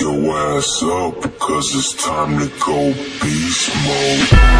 your ass up, cause it's time to go beast mode.